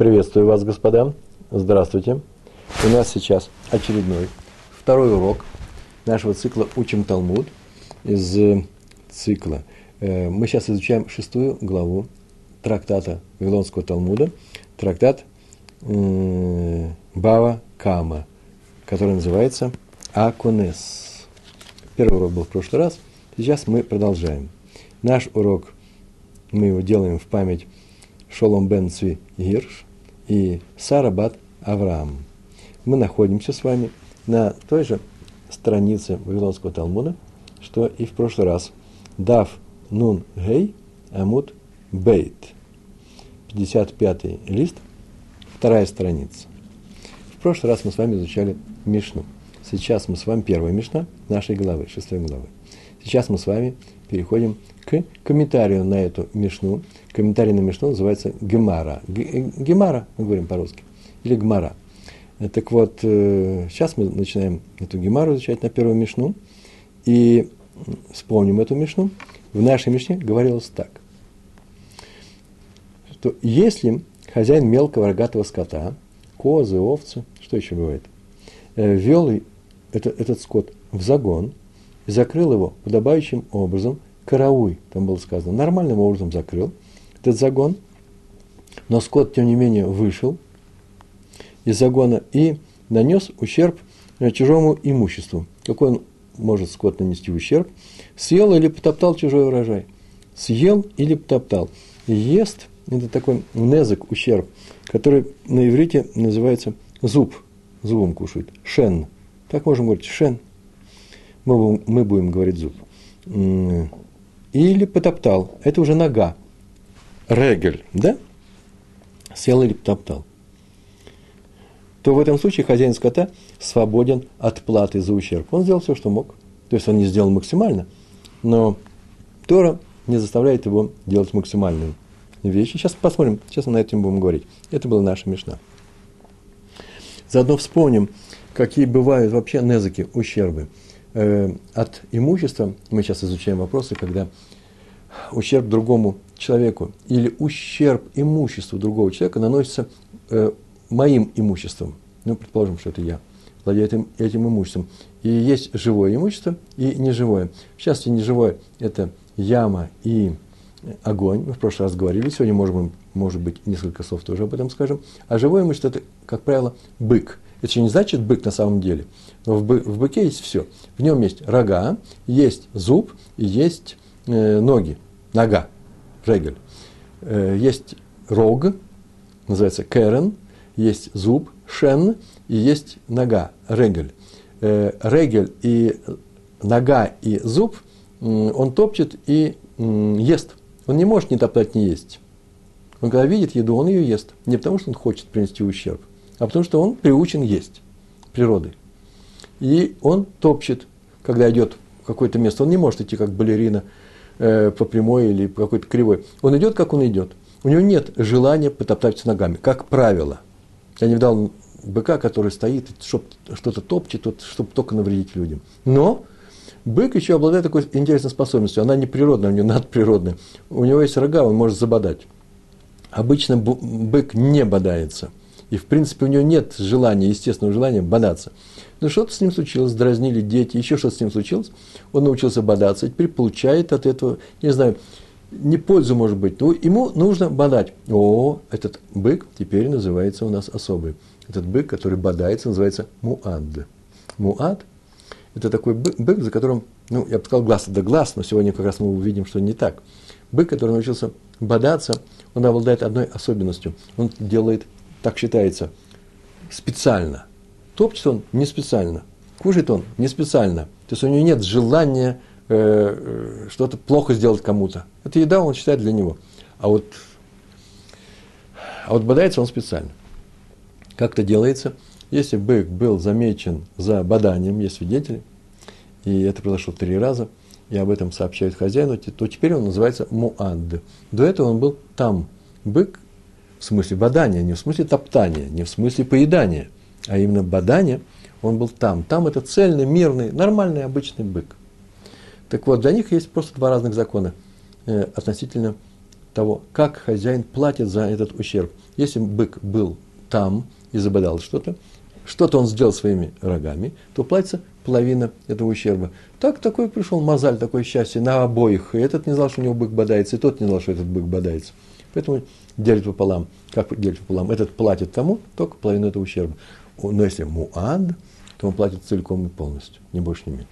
Приветствую вас, господа. Здравствуйте. У нас сейчас очередной, второй урок нашего цикла «Учим Талмуд» из э, цикла. Э, мы сейчас изучаем шестую главу трактата Вавилонского Талмуда, трактат Бава Кама, который называется Акунес. Первый урок был в прошлый раз, сейчас мы продолжаем. Наш урок, мы его делаем в память Шолом бен Цви Гирш и Сара бат Авраам. Мы находимся с вами на той же странице Вавилонского Талмуда, что и в прошлый раз. Дав Нун Гей Амут Бейт. 55 лист, вторая страница. В прошлый раз мы с вами изучали Мишну. Сейчас мы с вами первая Мишна нашей главы, шестой главы. Сейчас мы с вами переходим к комментарию на эту Мишну. Комментарий на Мишну называется Гемара. Гемара, мы говорим по-русски. Или Гмара. Так вот, э, сейчас мы начинаем эту Гемару изучать на первую Мишну. И вспомним эту Мишну. В нашей Мишне говорилось так. Что если хозяин мелкого рогатого скота, козы, овцы, что еще бывает, э, вел это, этот скот в загон и закрыл его подобающим образом – карауй, там было сказано, нормальным образом закрыл этот загон, но скот, тем не менее, вышел из загона и нанес ущерб чужому имуществу. Какой он может скот нанести ущерб? Съел или потоптал чужой урожай? Съел или потоптал? Ест – это такой незык, ущерб, который на иврите называется зуб, зубом кушает, шен. Так можем говорить, шен. Мы, мы будем говорить зуб или потоптал. Это уже нога. Регель, да? Сел или потоптал. То в этом случае хозяин скота свободен от платы за ущерб. Он сделал все, что мог. То есть он не сделал максимально, но Тора не заставляет его делать максимальные вещи. Сейчас посмотрим, сейчас мы на этом будем говорить. Это была наша мешна. Заодно вспомним, какие бывают вообще незаки, ущербы – э, от имущества, мы сейчас изучаем вопросы, когда ущерб другому человеку или ущерб имуществу другого человека наносится э, моим имуществом. Ну, предположим, что это я владею этим, этим имуществом. И есть живое имущество и неживое. В частности, неживое – это яма и огонь. Мы в прошлый раз говорили, сегодня, может может быть, несколько слов тоже об этом скажем. А живое имущество – это, как правило, бык. Это еще не значит бык на самом деле – в, бы, в быке есть все. В нем есть рога, есть зуб есть э, ноги, нога, регель. Э, есть рог, называется керен, есть зуб, шен, и есть нога, регель. Э, регель и нога и зуб он топчет и ест. Он не может не топтать, не есть. Он когда видит еду, он ее ест. Не потому, что он хочет принести ущерб, а потому, что он приучен есть природой и он топчет, когда идет в какое-то место. Он не может идти как балерина э, по прямой или по какой-то кривой. Он идет, как он идет. У него нет желания потоптаться ногами, как правило. Я не видал быка, который стоит, что-то топчет, чтобы только навредить людям. Но бык еще обладает такой интересной способностью. Она не природная, у него надприродная. У него есть рога, он может забодать. Обычно бык не бодается. И, в принципе, у него нет желания, естественного желания бодаться. Но что-то с ним случилось, дразнили дети, еще что-то с ним случилось. Он научился бодаться, теперь получает от этого, не знаю, не пользу, может быть, но ему нужно бодать. О, этот бык теперь называется у нас особый. Этот бык, который бодается, называется муад. Муад – это такой бык, за которым, ну, я бы сказал, глаз да глаз, но сегодня как раз мы увидим, что не так. Бык, который научился бодаться, он обладает одной особенностью. Он делает, так считается, специально. Топчет он не специально, кушает он не специально. То есть у него нет желания э, э, что-то плохо сделать кому-то. Это еда, он считает для него. А вот, а вот бодается он специально. Как это делается? Если бык был замечен за боданием, есть свидетели, и это произошло три раза, и об этом сообщают хозяину, то теперь он называется муад. До этого он был там. Бык в смысле бодания, не в смысле топтания, не в смысле поедания – а именно Бадане, он был там. Там это цельный, мирный, нормальный, обычный бык. Так вот, для них есть просто два разных закона э, относительно того, как хозяин платит за этот ущерб. Если бык был там и забодал что-то, что-то он сделал своими рогами, то платится половина этого ущерба. Так такой пришел мозаль, такое счастье на обоих. И этот не знал, что у него бык бодается, и тот не знал, что этот бык бодается. Поэтому делит пополам. Как делит пополам? Этот платит тому только половину этого ущерба. Но если муад, то он платит целиком и полностью, ни больше, ни меньше.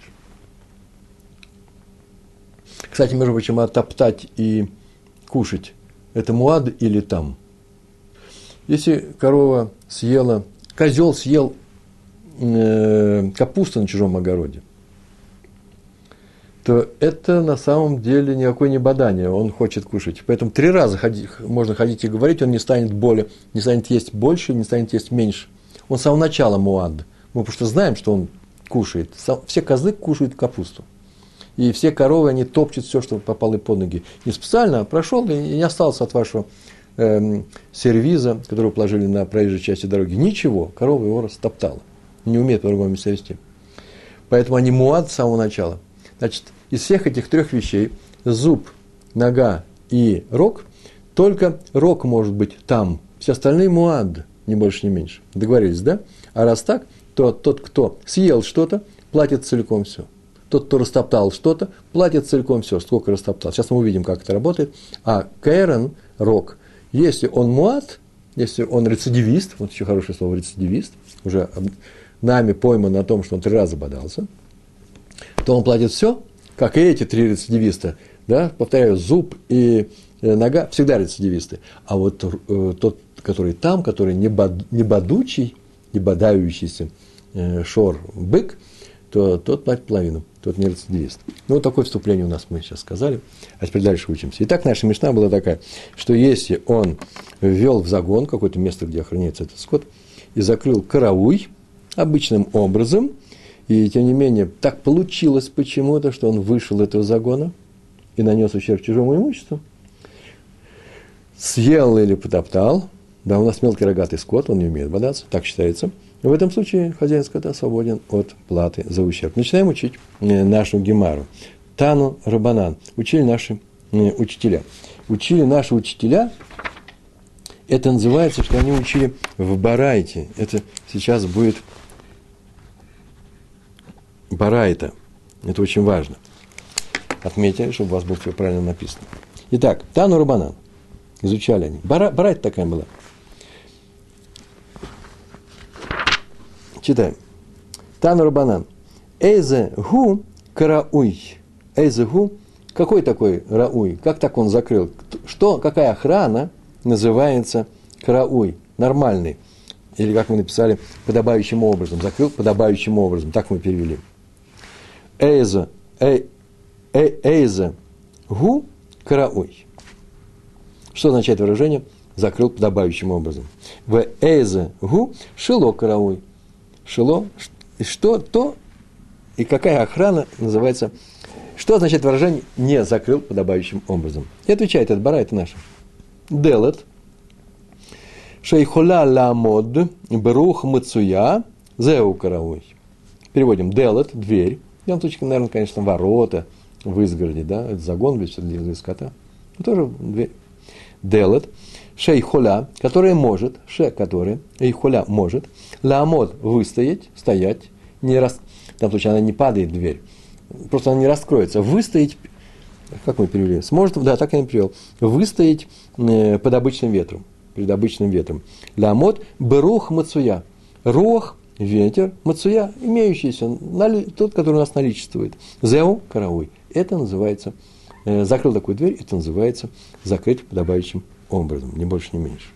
Кстати, между прочим, отоптать и кушать – это муад или там? Если корова съела, козел съел э, капусту на чужом огороде, то это на самом деле никакое не бадание, он хочет кушать. Поэтому три раза ходи, можно ходить и говорить, он не станет более, не станет есть больше, не станет есть меньше. Он с самого начала муад. Мы просто знаем, что он кушает. Все козлы кушают капусту. И все коровы, они топчут все, что попало под ноги. Не специально, а прошел и не остался от вашего эм, сервиза, который положили на проезжей части дороги. Ничего, корова его растоптала. Не умеет по-другому себя вести. Поэтому они муад с самого начала. Значит, из всех этих трех вещей, зуб, нога и рог, только рог может быть там. Все остальные муад, ни больше, ни меньше. Договорились, да? А раз так, то тот, кто съел что-то, платит целиком все. Тот, кто растоптал что-то, платит целиком все, сколько растоптал. Сейчас мы увидим, как это работает. А Кэрон, рок, если он муат, если он рецидивист, вот еще хорошее слово рецидивист, уже нами пойман на том, что он три раза бодался, то он платит все, как и эти три рецидивиста. Да? Повторяю, зуб и э, нога всегда рецидивисты. А вот э, тот, который там, который не, бод, не бодучий, не бодающийся э, шор бык, то тот платит половину тот не рецидивист. Ну, вот такое вступление у нас мы сейчас сказали, а теперь дальше учимся. Итак, наша мечта была такая, что если он ввел в загон какое-то место, где охраняется этот скот, и закрыл карауй обычным образом, и тем не менее так получилось почему-то, что он вышел из этого загона и нанес ущерб чужому имуществу, съел или потоптал, да, у нас мелкий рогатый скот, он не умеет бодаться, так считается – в этом случае хозяин скота свободен от платы за ущерб. Начинаем учить э, нашу гемару. Тану Рабанан. Учили наши э, учителя. Учили наши учителя, это называется, что они учили в Барайте. Это сейчас будет Барайта. Это очень важно. Отметьте, чтобы у вас было все правильно написано. Итак, Тану Рабанан. Изучали они. Бара, Барайта такая была – Читаем. Тану Рабанан. Эйзе гу карауй. Эйзе гу. Какой такой рауй? Как так он закрыл? Что, какая охрана называется карауй? Нормальный. Или, как мы написали, подобающим образом. Закрыл подобающим образом. Так мы перевели. Эйзе, эй, эй, эйзе гу карауй. Что означает выражение? Закрыл подобающим образом. В эйзе гу шило карауй шило, что то и какая охрана называется, что означает выражение «не закрыл подобающим образом». И отвечает это Бара, это наше. Делет, шейхоля ламод, брух мацуя, зеу карауй. Переводим делет, дверь. Данном случае, наверное, конечно, ворота в изгороде, да, это загон, ведь все для скота. Но тоже дверь. Делет, шейхоля, которая может, ше, которая, эйхоля может, ламод выстоять, стоять, не рас... в том случае она не падает дверь, просто она не раскроется, выстоять, как мы перевели, сможет, да, так я и перевел, выстоять э, под обычным ветром, перед обычным ветром. Ламод берух мацуя, рох, ветер, мацуя, имеющийся, тот, который у нас наличествует. Зеу, карауй. Это называется, э, закрыл такую дверь, это называется закрыть подобающим образом, ни больше, ни меньше.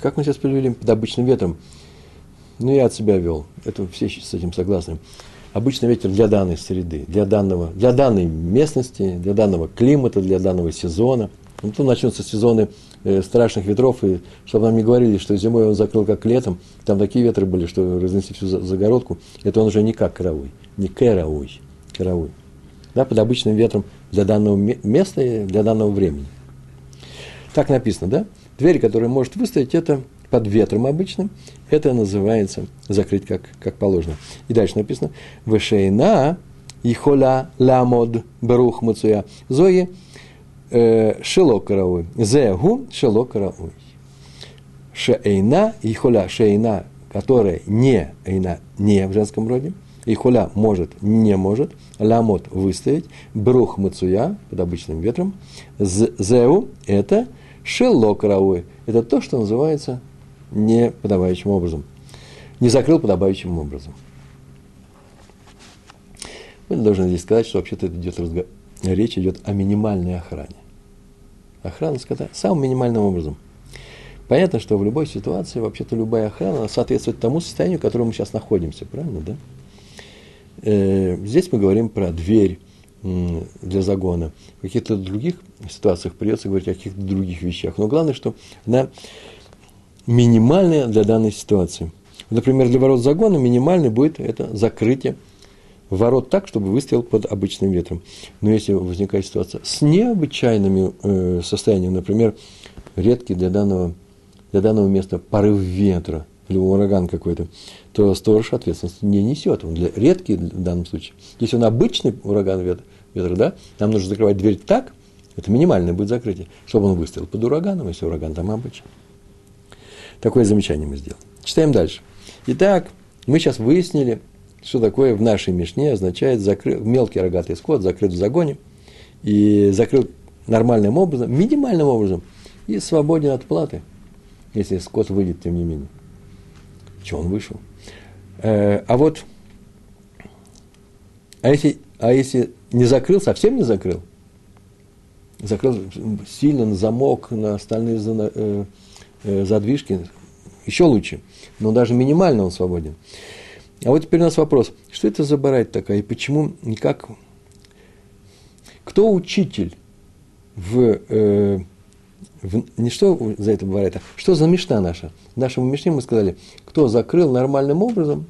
Как мы сейчас привели под обычным ветром? Ну, я от себя вел. Это все с этим согласны. Обычный ветер для данной среды, для, данного, для данной местности, для данного климата, для данного сезона. Ну, то начнутся сезоны страшных ветров, и чтобы нам не говорили, что зимой он закрыл как летом, там такие ветры были, что разнесли всю загородку, это он уже не как карауй, не карауй, карауй да, под обычным ветром для данного места и для данного времени. Так написано, да? Дверь, которая может выстоять, это под ветром обычным, это называется закрыть как, как положено. И дальше написано, вышейна Ихоля ламод берух мацуя. Зои э, шело карауй. Зегу шело карауй. Шеэйна, ихоля шеэйна, которая не, эйна, не в женском роде, ихоля может, не может, ламот выстоять, брух мацуя, под обычным ветром, зеу – это шело карауй, это то, что называется неподобающим образом. Не закрыл подобающим образом. Мы должны здесь сказать, что вообще-то идет разговор, речь идет о минимальной охране. Охрана скота самым минимальным образом. Понятно, что в любой ситуации вообще-то любая охрана соответствует тому состоянию, в котором мы сейчас находимся, правильно, да? Э, здесь мы говорим про дверь для загона. В каких-то других ситуациях придется говорить о каких-то других вещах. Но главное, что она минимальная для данной ситуации. Например, для ворот загона минимальный будет это закрытие ворот так, чтобы выстоял под обычным ветром. Но если возникает ситуация с необычайными э, состояниями, например, редкий для данного, для данного места порыв ветра или ураган какой-то, то сторож ответственности не несет. Он для, редкий в данном случае. Если он обычный ураган ветра, ветра, да, нам нужно закрывать дверь так, это минимальное будет закрытие, чтобы он выстоял под ураганом, если ураган там обычный. Такое замечание мы сделали. Читаем дальше. Итак, мы сейчас выяснили, что такое в нашей Мишне означает закры... мелкий рогатый скот закрыт в загоне и закрыт нормальным образом, минимальным образом и свободен от платы, если скот выйдет, тем не менее. Чего он вышел? Э, а вот, а если, а если не закрыл, совсем не закрыл, закрыл сильно на замок, на остальные э, э, задвижки, еще лучше, но даже минимально он свободен. А вот теперь у нас вопрос, что это за барайт такая, и почему, и как, кто учитель в, э, в не что за это барайта, что за мешна наша? В нашем мешне мы сказали, кто закрыл нормальным образом,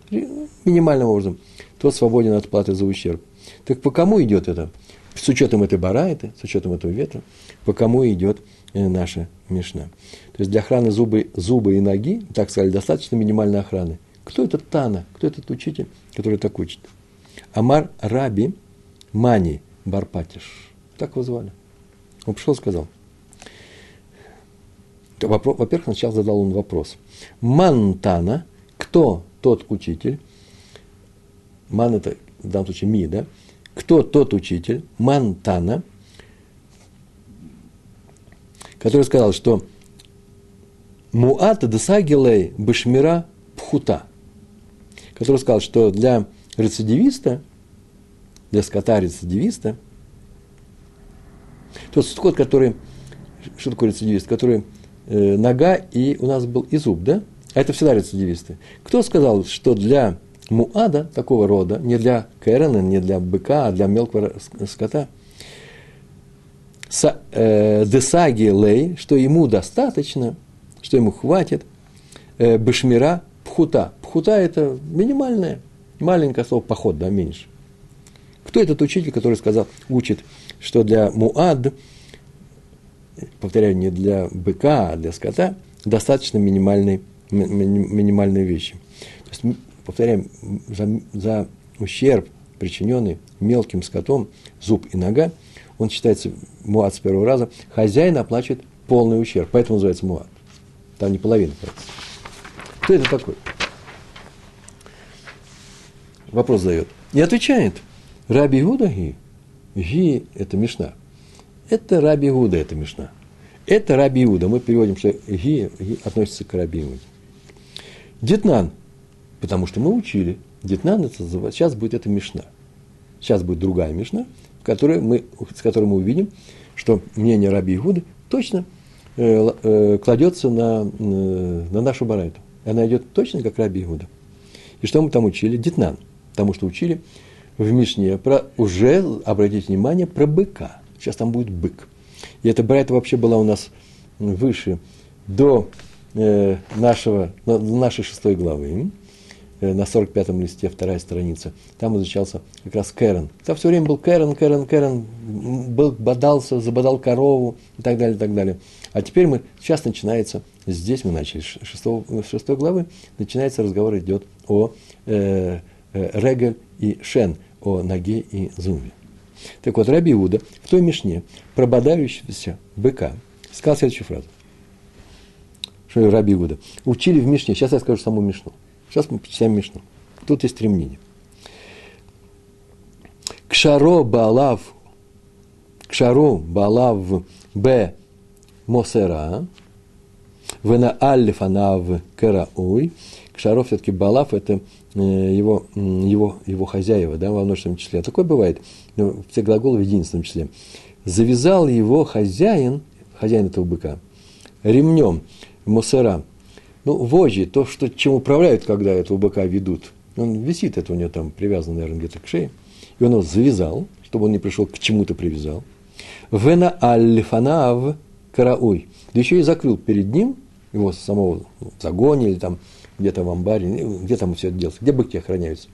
минимальным образом, тот свободен от платы за ущерб. Так по кому идет это? С учетом этой барайты, с учетом этого ветра, по кому идет э, наша мешна. То есть для охраны зубы, зубы и ноги, так сказали, достаточно минимальной охраны – кто этот Тана? Кто этот учитель, который так учит? Амар Раби Мани Барпатиш. Так его звали. Он пришел и сказал. Во-первых, сначала задал он вопрос. Мантана, кто тот учитель? Ман это в данном случае ми, да? Кто тот учитель? Мантана, который сказал, что Муата десагилей бешмира пхута – который сказал, что для рецидивиста, для скота-рецидивиста, тот скот, который, что такое рецидивист, который э, нога и у нас был и зуб, да? А это всегда рецидивисты. Кто сказал, что для муада такого рода, не для кэрена, не для быка, а для мелкого скота, э, десаги лей, что ему достаточно, что ему хватит, э, бешмира пхута. Пхута – это минимальное, маленькое слово поход, да, меньше. Кто этот учитель, который сказал, учит, что для муад, повторяю, не для быка, а для скота, достаточно минимальной, минимальной вещи. То есть, повторяем, за, за ущерб, причиненный мелким скотом, зуб и нога, он считается муад с первого раза, хозяин оплачивает полный ущерб, поэтому называется муад. Там не половина. Кто это такой? Вопрос задает. И отвечает. Раби Гуда Ги. Ги – это Мишна. Это Раби Гуда, это Мишна. Это Раби Иуда. Мы переводим, что Ги, Ги относится к Раби Иуде. Детнан, потому что мы учили. Детнан, это, сейчас будет это Мишна. Сейчас будет другая Мишна, в которой мы, с которой мы увидим, что мнение Раби Игуды точно э, э, кладется на, э, на нашу барайту она идет точно как Раби Иуда. И что мы там учили? Детнан. Потому что учили в Мишне про, уже, обратите внимание, про быка. Сейчас там будет бык. И эта брайта вообще была у нас выше, до э, нашего, нашей шестой главы, э, на 45-м листе, вторая страница. Там изучался как раз Кэрон. Там все время был Кэрон, Кэрон, Кэрон, был, бодался, забодал корову и так далее, и так далее. А теперь мы, сейчас начинается Здесь мы начали с 6, 6 главы, начинается разговор, идет о э, Регель и Шен, о ноге и зубе. Так вот, Раби Иуда в той Мишне про бодающегося быка сказал следующую фразу. Что Раби Иуда? Учили в Мишне, сейчас я скажу саму Мишну. Сейчас мы почитаем Мишну. Тут есть три мнения. Кшаро балав, кшаро балав б мосера, вена алифанав карауй. Кшаро все-таки балав – это э, его, его, его хозяева, да, во множественном числе. Такое бывает, но все глаголы в единственном числе. Завязал его хозяин, хозяин этого быка, ремнем мусора. Ну, вожжи, то, что, чем управляют, когда этого быка ведут. Он висит, это у него там привязано, наверное, где-то к шее. И он его завязал, чтобы он не пришел к чему-то привязал. Вена альфанав карауй. Да еще и закрыл перед ним, его самого в загоне или там где-то в амбаре, ну, где там все это делается, где быки охраняются,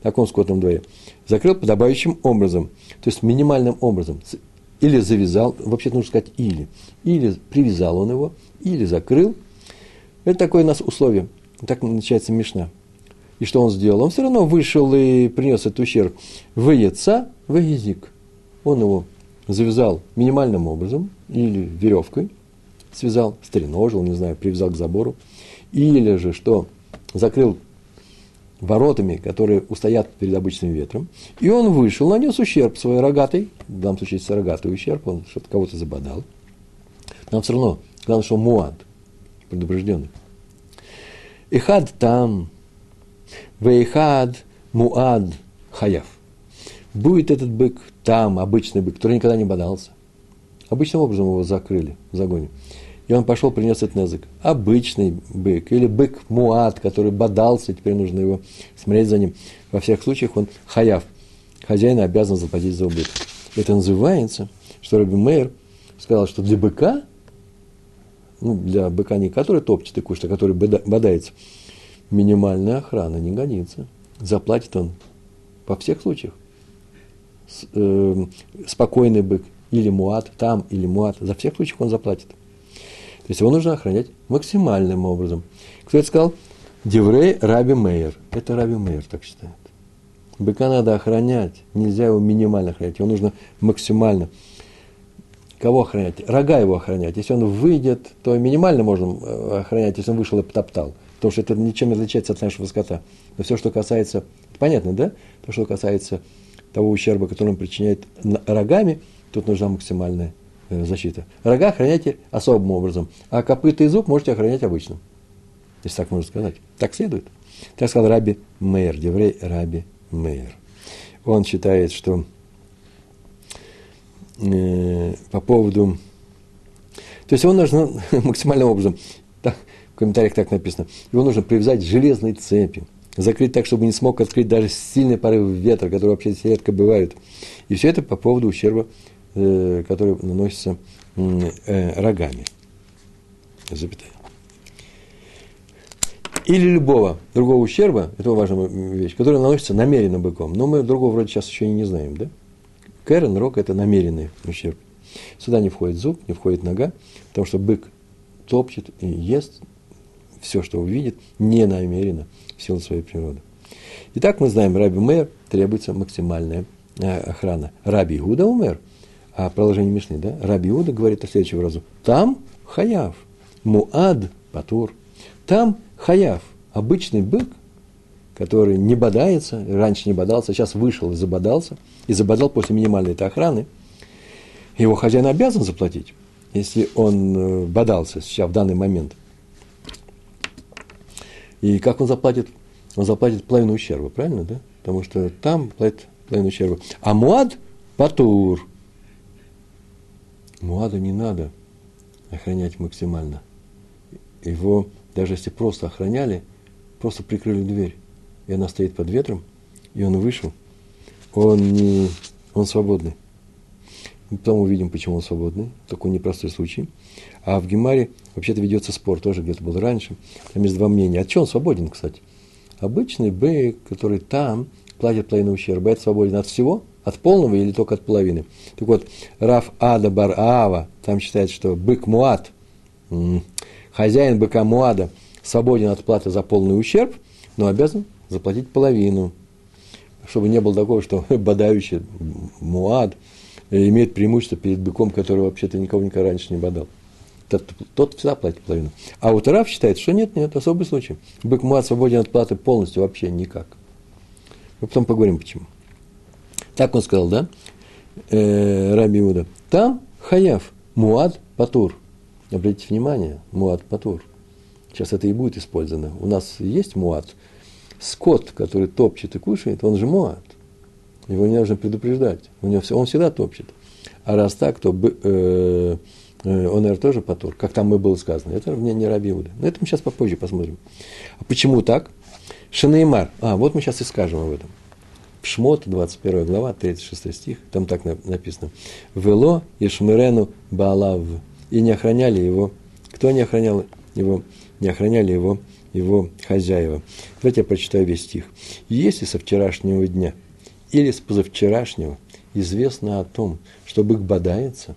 в таком скотном дворе, закрыл подобающим образом, то есть минимальным образом, или завязал, вообще нужно сказать или, или привязал он его, или закрыл. Это такое у нас условие. Так начинается Мишна. И что он сделал? Он все равно вышел и принес этот ущерб в яйца, в язык. Он его завязал минимальным образом, или веревкой, связал, стреножил, не знаю, привязал к забору, или же что, закрыл воротами, которые устоят перед обычным ветром, и он вышел, нанес ущерб свой рогатый, в данном случае рогатый ущерб, он что-то кого-то забодал. Нам все равно, главное, что муад, предупрежденный. Ихад там, вейхад муад хаяв. Будет этот бык там, обычный бык, который никогда не бодался. Обычным образом его закрыли в загоне. И он пошел, принес этот язык. Обычный бык или бык муат, который бодался, теперь нужно его смотреть за ним. Во всех случаях он хаяв. Хозяин обязан заплатить за убыток. Это называется, что Раби Мейер сказал, что для быка, ну, для быка не который топчет и кушает, а который бодается, минимальная охрана не годится. Заплатит он во всех случаях. С, э, спокойный бык или муат, там или муат, за всех случаях он заплатит. То есть его нужно охранять максимальным образом. Кто это сказал? Деврей Раби Мейер. Это Раби Мейер так считает. Быка надо охранять, нельзя его минимально охранять, его нужно максимально. Кого охранять? Рога его охранять. Если он выйдет, то минимально можно э, охранять, если он вышел и потоптал. Потому что это ничем не отличается от нашего скота. Но все, что касается, понятно, да? То, что касается того ущерба, который он причиняет рогами, тут нужна максимальная защита. Рога охраняйте особым образом, а копыта и зуб можете охранять обычным. Если так можно сказать. Так следует. Так сказал Раби Мейер, еврей Раби Мейер. Он считает, что э, по поводу... То есть его нужно максимальным образом, так, в комментариях так написано, его нужно привязать железной цепи, закрыть так, чтобы не смог открыть даже сильный порыв ветра, который вообще редко бывают. И все это по поводу ущерба Э, который наносится э, рогами. Запятая. Или любого другого ущерба, это важная вещь, который наносится намеренно быком. Но мы другого вроде сейчас еще и не знаем, да? Кэрон, рог – это намеренный ущерб. Сюда не входит зуб, не входит нога, потому что бык топчет и ест все, что увидит, не намеренно, в силу своей природы. Итак, мы знаем, Раби Мэр требуется максимальная э, охрана. Раби Иуда умер – а продолжение Мишны, да? Раби Иуда говорит о следующем разу. Там хаяв, муад патур. Там хаяв, обычный бык, который не бодается, раньше не бодался, сейчас вышел и забодался, и забодал после минимальной этой охраны, его хозяин обязан заплатить, если он э, бодался сейчас в данный момент. И как он заплатит? Он заплатит половину ущерба, правильно, да? Потому что там платит половину ущерба. А муад – патур – Муаду не надо охранять максимально. Его, даже если просто охраняли, просто прикрыли дверь, и она стоит под ветром, и он вышел, он, не, он свободный. Потом увидим, почему он свободный. Такой непростой случай. А в Гемаре вообще-то ведется спор, тоже где-то был раньше. Там есть два мнения. От чего он свободен, кстати? Обычный бык, который там платит половину ущерба, это свободен от всего – от полного или только от половины. Так вот, Раф Ада Бар Аава, там считает, что бык Муад, хозяин быка Муада, свободен от платы за полный ущерб, но обязан заплатить половину. чтобы не было такого, что бодающий Муад имеет преимущество перед быком, который вообще-то никого никогда раньше не бодал. Тот, тот всегда платит половину. А вот Раф считает, что нет, нет, особый случай. Бык Муад свободен от платы полностью, вообще никак. Мы потом поговорим, почему. Так он сказал, да? Э, Раби Иуда. Там хаяв, муад, патур. Обратите внимание, муад, патур. Сейчас это и будет использовано. У нас есть муад. Скот, который топчет и кушает, он же муад. Его не нужно предупреждать. У него все, он всегда топчет. А раз так, то э, э, он, наверное, тоже патур, как там и было сказано. Это не Раби Иуда. Но это мы сейчас попозже посмотрим. А почему так? Шанеймар. А, вот мы сейчас и скажем об этом. Шмот, 21 глава, 36 стих, там так написано. Вело Ешмирену Балав. И не охраняли его. Кто не охранял его? Не охраняли его, его хозяева. Давайте я прочитаю весь стих. Если со вчерашнего дня или с позавчерашнего известно о том, что бык бодается,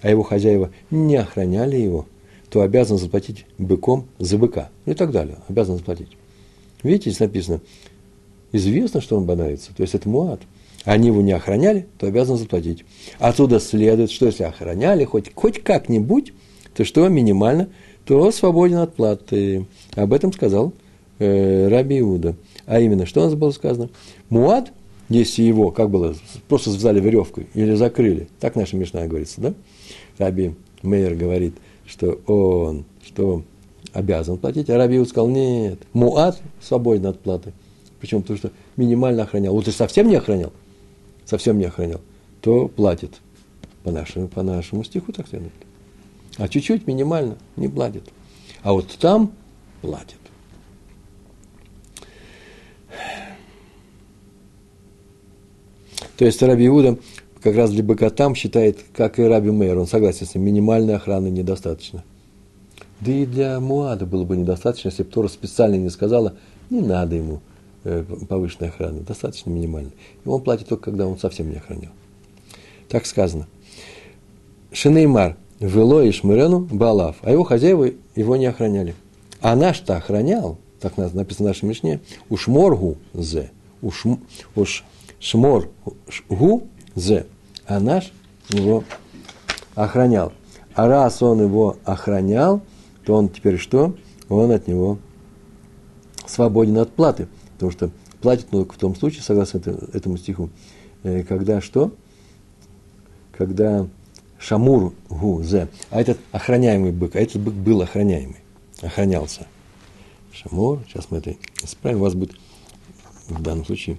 а его хозяева не охраняли его, то обязан заплатить быком за быка. Ну и так далее. Обязан заплатить. Видите, здесь написано, известно, что он бодается, то есть это муат. Они его не охраняли, то обязаны заплатить. Отсюда следует, что если охраняли хоть, хоть как-нибудь, то что минимально, то свободен от платы. Об этом сказал э, Раби Иуда. А именно, что у нас было сказано? Муад, если его, как было, просто связали веревкой или закрыли, так наша Мишна говорится, да? Раби Мейер говорит, что он, что обязан платить, а Раби Иуда сказал, нет, Муад свободен от платы. Почему? Потому что минимально охранял. Если совсем не охранял, совсем не охранял, то платит. По нашему, по нашему стиху так следует. А чуть-чуть минимально не платит. А вот там платит. То есть Раби Иуда как раз для быка там считает, как и Раби Мейер, он согласен с ним, минимальной охраны недостаточно. Да и для Муада было бы недостаточно, если бы Тора специально не сказала, не надо ему повышенной охраны, достаточно минимальной. И он платит только, когда он совсем не охранял. Так сказано. Шинеймар, Вело и Шмирену Балав, а его хозяева его не охраняли. А наш-то охранял, так написано в нашей Мишне, уж моргу зе, уж, уж шмор гу зе, а наш его охранял. А раз он его охранял, то он теперь что? Он от него свободен от платы. Потому что платит только в том случае, согласно этому стиху, э, когда что? Когда шамур гу зе, а этот охраняемый бык, а этот бык был охраняемый, охранялся. Шамур, сейчас мы это исправим, у вас будет в данном случае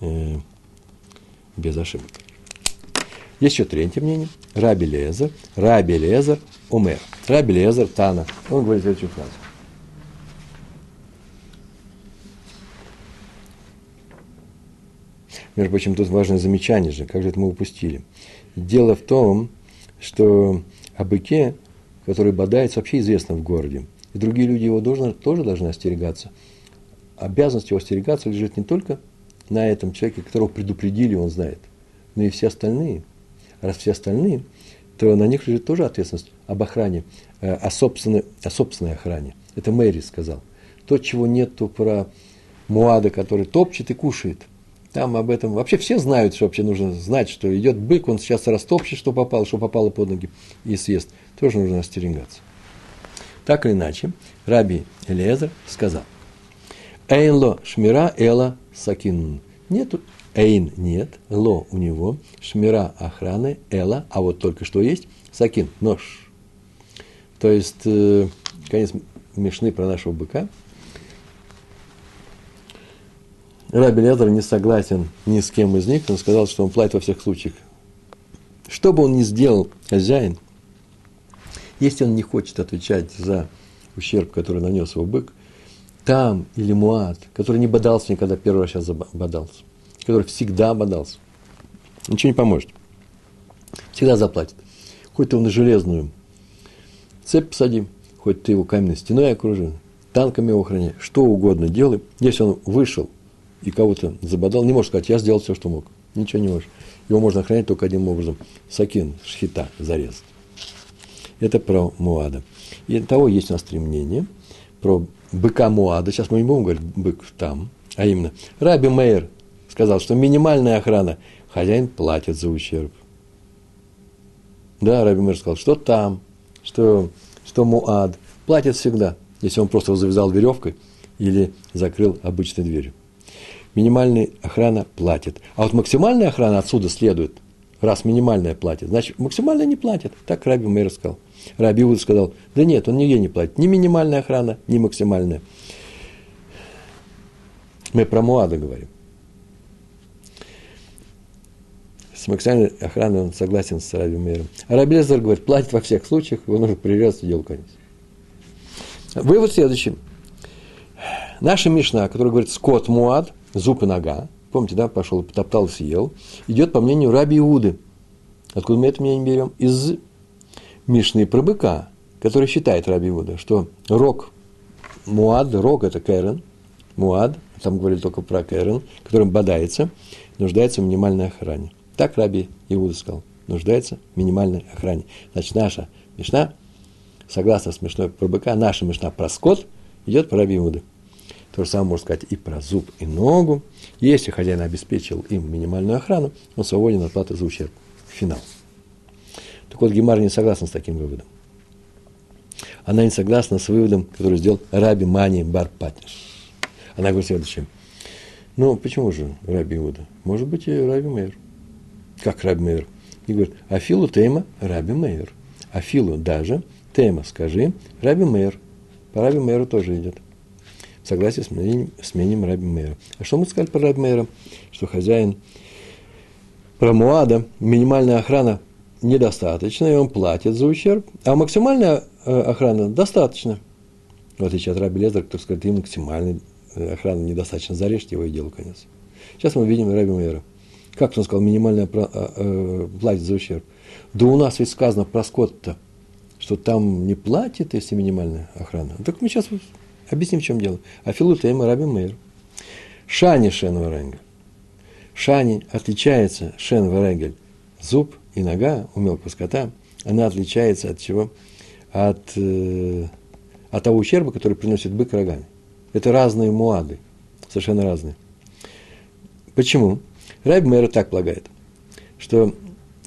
э, без ошибок. Есть еще третье мнение. Раби Лезер, Раби Лезер, Умер. Раби Лезер, Тана. Он говорит следующую фразу. Между прочим, тут важное замечание же, как же это мы упустили. Дело в том, что о быке, который бодается, вообще известно в городе. И другие люди его должны, тоже должны остерегаться. Обязанность его остерегаться лежит не только на этом человеке, которого предупредили, он знает, но и все остальные. Раз все остальные, то на них лежит тоже ответственность об охране, э, о собственной, о собственной охране. Это Мэри сказал. То, чего нету про Муада, который топчет и кушает – там об этом вообще все знают, что вообще нужно знать, что идет бык, он сейчас растопчет, что попало, что попало под ноги и съест. Тоже нужно остерегаться. Так или иначе, Раби Элиезер сказал, Эйн шмира эла сакин. Нету, эйн нет, ло у него, шмира охраны, эла, а вот только что есть, сакин, нож. То есть, э, конец мешны про нашего быка – Раби Лезер не согласен ни с кем из них, он сказал, что он платит во всех случаях. Что бы он ни сделал, хозяин, если он не хочет отвечать за ущерб, который нанес его бык, там или муат, который не бодался никогда, первый раз сейчас бодался, который всегда бодался, ничего не поможет. Всегда заплатит. Хоть ты его на железную цепь посади, хоть ты его каменной стеной окружи, танками его охраняй, что угодно делай. Если он вышел и кого-то забодал, не можешь сказать, я сделал все, что мог. Ничего не можешь. Его можно охранять только одним образом. Сакин, шхита, зарезать. Это про Муада. И того есть у нас три мнения. Про быка Муада. Сейчас мы не будем говорить бык там. А именно, Раби Мейер сказал, что минимальная охрана, хозяин платит за ущерб. Да, Раби Мэр сказал, что там, что, что Муад, платит всегда, если он просто завязал веревкой или закрыл обычной дверью. Минимальная охрана платит. А вот максимальная охрана отсюда следует, раз минимальная платит, значит, максимальная не платит. Так Раби Мэр сказал. Раби Иуда сказал, да нет, он нигде не платит. Ни минимальная охрана, ни максимальная. Мы про Муада говорим. С максимальной охраной он согласен с Раби Мейером. А Раби Лезер говорит, платит во всех случаях, его нужно прерваться, делу конец. Вывод следующий. Наша Мишна, которая говорит скот муад, зуб и нога, помните, да, пошел, потоптал, съел, идет по мнению Раби Иуды. Откуда мы это мнение берем? Из Мишны про быка, который считает Раби Иуда, что рог муад, рог – это кэрен, муад, там говорили только про кэрен, которым бодается, нуждается в минимальной охране. Так Раби Иуда сказал, нуждается в минимальной охране. Значит, наша Мишна, согласно с Мишной про быка, наша Мишна про скот идет по Раби Иуды. То же самое можно сказать и про зуб, и ногу. Если хозяин обеспечил им минимальную охрану, он свободен от платы за ущерб. Финал. Так вот, Гемар не согласна с таким выводом. Она не согласна с выводом, который сделал Раби Мани Барпатиш. Она говорит следующее. Ну, почему же Раби Иуда? Может быть, и Раби Мейр. Как Раби Мейр? И говорит, Афилу Тейма Раби Мейр. Афилу даже Тейма, скажи, Раби Мейр. По Раби Мейру тоже идет. В согласии с мнением, с мнением Раби Мейра. А что мы сказали про Раби Мейра? Что хозяин про Муада, минимальная охрана недостаточно, и он платит за ущерб, а максимальная э, охрана достаточно. В отличие от Раби Лезера, который скажет, и максимальная охрана недостаточно, зарежьте его и делу конец. Сейчас мы видим Раби Мейра. Как он сказал, минимальная э, э, платит за ущерб. Да у нас ведь сказано про скот-то, что там не платит, если минимальная охрана. Так мы сейчас объясним, в чем дело. А Филутейма Раби Мейр. Шани Шен Варенгель. Шани отличается, Шен Варенгель, зуб и нога у мелкого скота, она отличается от чего? От, э, от того ущерба, который приносит бык рогами. Это разные муады, совершенно разные. Почему? Райб Мэр так полагает, что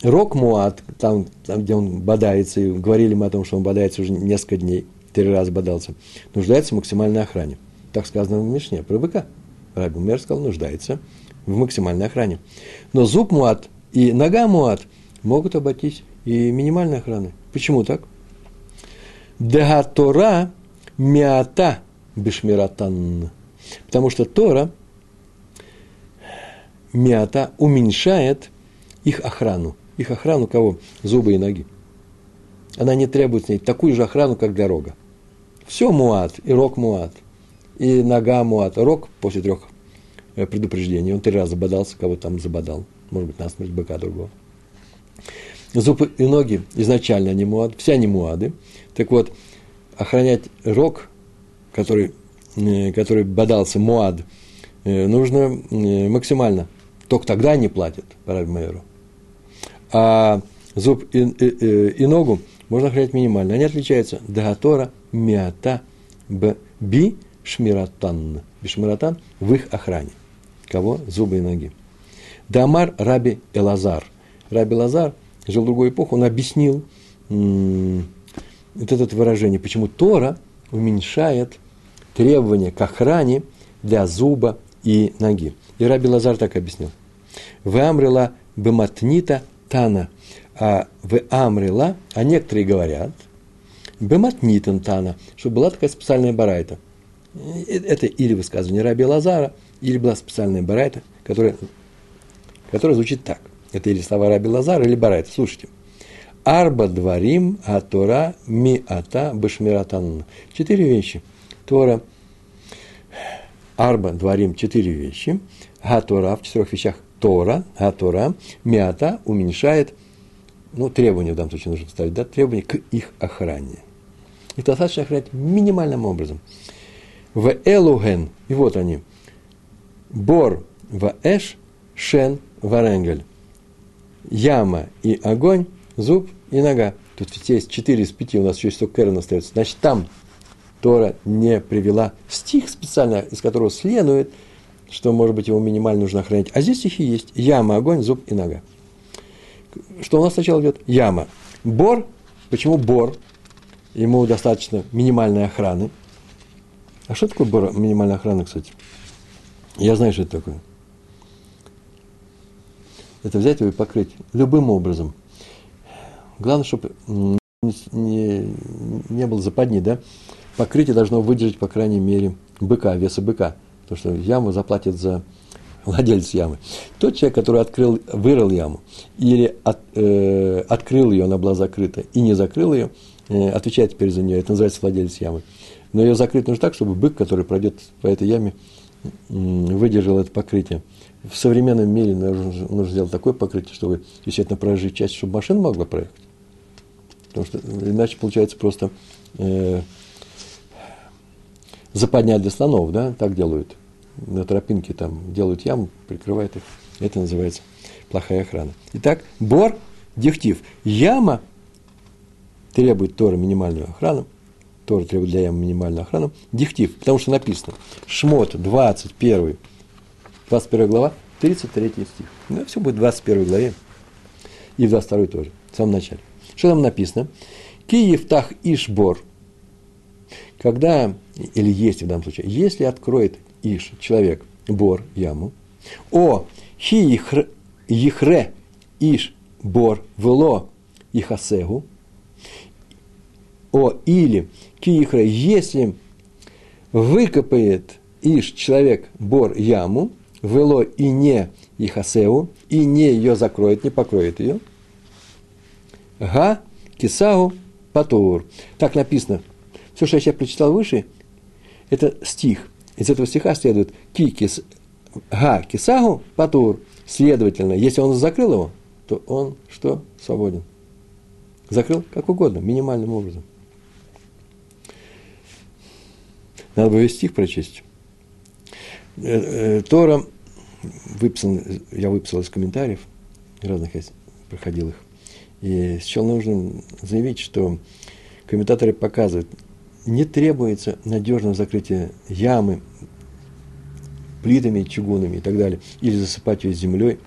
рок муад, там, там, где он бодается, и говорили мы о том, что он бодается уже несколько дней, три раза бодался, нуждается в максимальной охране. Так сказано в Мишне про быка. Раби Мэр сказал, нуждается в максимальной охране. Но зуб муад и нога муад – могут обойтись и минимальной охраной. Почему так? Дагатора мята бешмиратан. Потому что Тора мята уменьшает их охрану. Их охрану кого? Зубы и ноги. Она не требует с ней такую же охрану, как для рога. Все муат, и рог муат, и нога муат. Рог после трех э, предупреждений. Он три раза бодался, кого там забодал. Может быть, насмерть быка другого. Зубы и ноги изначально они муады, все они муады. Так вот, охранять рог, который, э, который бодался муад, э, нужно максимально. Только тогда они платят по Рабмейру. А зуб и, и, и ногу можно охранять минимально. Они отличаются. Дагатора, миата, би, шмиратан. Бишмиратан в их охране. Кого? Зубы и ноги. Дамар Раби Элазар. Раби Лазар – жил в другую эпоху, он объяснил вот это выражение, почему Тора уменьшает требования к охране для зуба и ноги. И Раби Лазар так объяснил. В Амрила бематнита тана. А в Амрила, а некоторые говорят, бематнитан тана, что была такая специальная барайта. Это или высказывание Раби Лазара, или была специальная барайта, которая, которая звучит так. Это или слова Раби Лазар, или Барайт. Слушайте. Арба дворим, а Тора ми ата башмиратан. Четыре вещи. Тора, арба дворим, четыре вещи. А в четырех вещах Тора, а миата уменьшает, ну, требования в данном случае нужно ставить, да, требования к их охране. Их достаточно охранять минимальным образом. В элуген, и вот они, бор в эш, шен варенгель яма и огонь, зуб и нога. Тут ведь есть четыре из пяти, у нас еще есть только Кэрон остается. Значит, там Тора не привела стих специально, из которого следует, что, может быть, его минимально нужно охранять. А здесь стихи есть. Яма, огонь, зуб и нога. Что у нас сначала идет? Яма. Бор. Почему бор? Ему достаточно минимальной охраны. А что такое минимальная охрана, кстати? Я знаю, что это такое. Это взять его и покрыть любым образом. Главное, чтобы не, не было западни, да? Покрытие должно выдержать, по крайней мере, быка, веса быка. Потому что яму заплатит за владелец ямы. Тот человек, который открыл, вырыл яму или от, э, открыл ее, она была закрыта, и не закрыл ее, отвечает теперь за нее. Это называется владелец ямы. Но ее закрыть нужно так, чтобы бык, который пройдет по этой яме, выдержал это покрытие. В современном мире нужно, нужно сделать такое покрытие, чтобы действительно проезжать часть, чтобы машина могла проехать. Потому что иначе получается просто э, западня для слонов, да, так делают. На тропинке там делают яму, прикрывают их. Это называется плохая охрана. Итак, бор, дихтив. Яма требует Тора минимальную охрану. Тора требует для ямы минимальную охрану. Дихтив, потому что написано. Шмот, 21, 21 глава, 33 стих. Ну, все будет в 21 главе. И в 22 тоже, в самом начале. Что там написано? Киевтах Ишбор. Когда, или есть в данном случае, если откроет Иш, человек, бор, яму, о, хи ихре Иш, бор, вело, ихасегу, о, или киихре, если выкопает Иш, человек, бор, яму, вело и не ихасеу, и не ее закроет, не покроет ее, Га кисау патур. Так написано. Все, что я сейчас прочитал выше, это стих. Из этого стиха следует ки кис, га кисагу патур. Следовательно, если он закрыл его, то он что? Свободен. Закрыл как угодно, минимальным образом. Надо бы весь стих прочесть. Э, э, Тора выписан, я выписал из комментариев, разных я проходил их. И сначала нужно заявить, что комментаторы показывают, не требуется надежного закрытия ямы плитами, чугунами и так далее, или засыпать ее землей.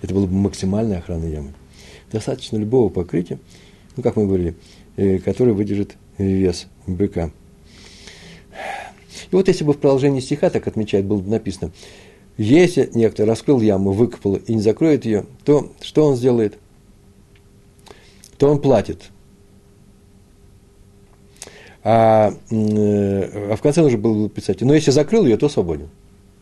Это была бы максимальная охрана ямы. Достаточно любого покрытия, ну, как мы говорили, э, который выдержит вес быка. И вот если бы в продолжении стиха так отмечает, было бы написано, если некто раскрыл яму, выкопал и не закроет ее, то что он сделает? то он платит. А, э, а в конце нужно было писать, но если закрыл ее, то свободен.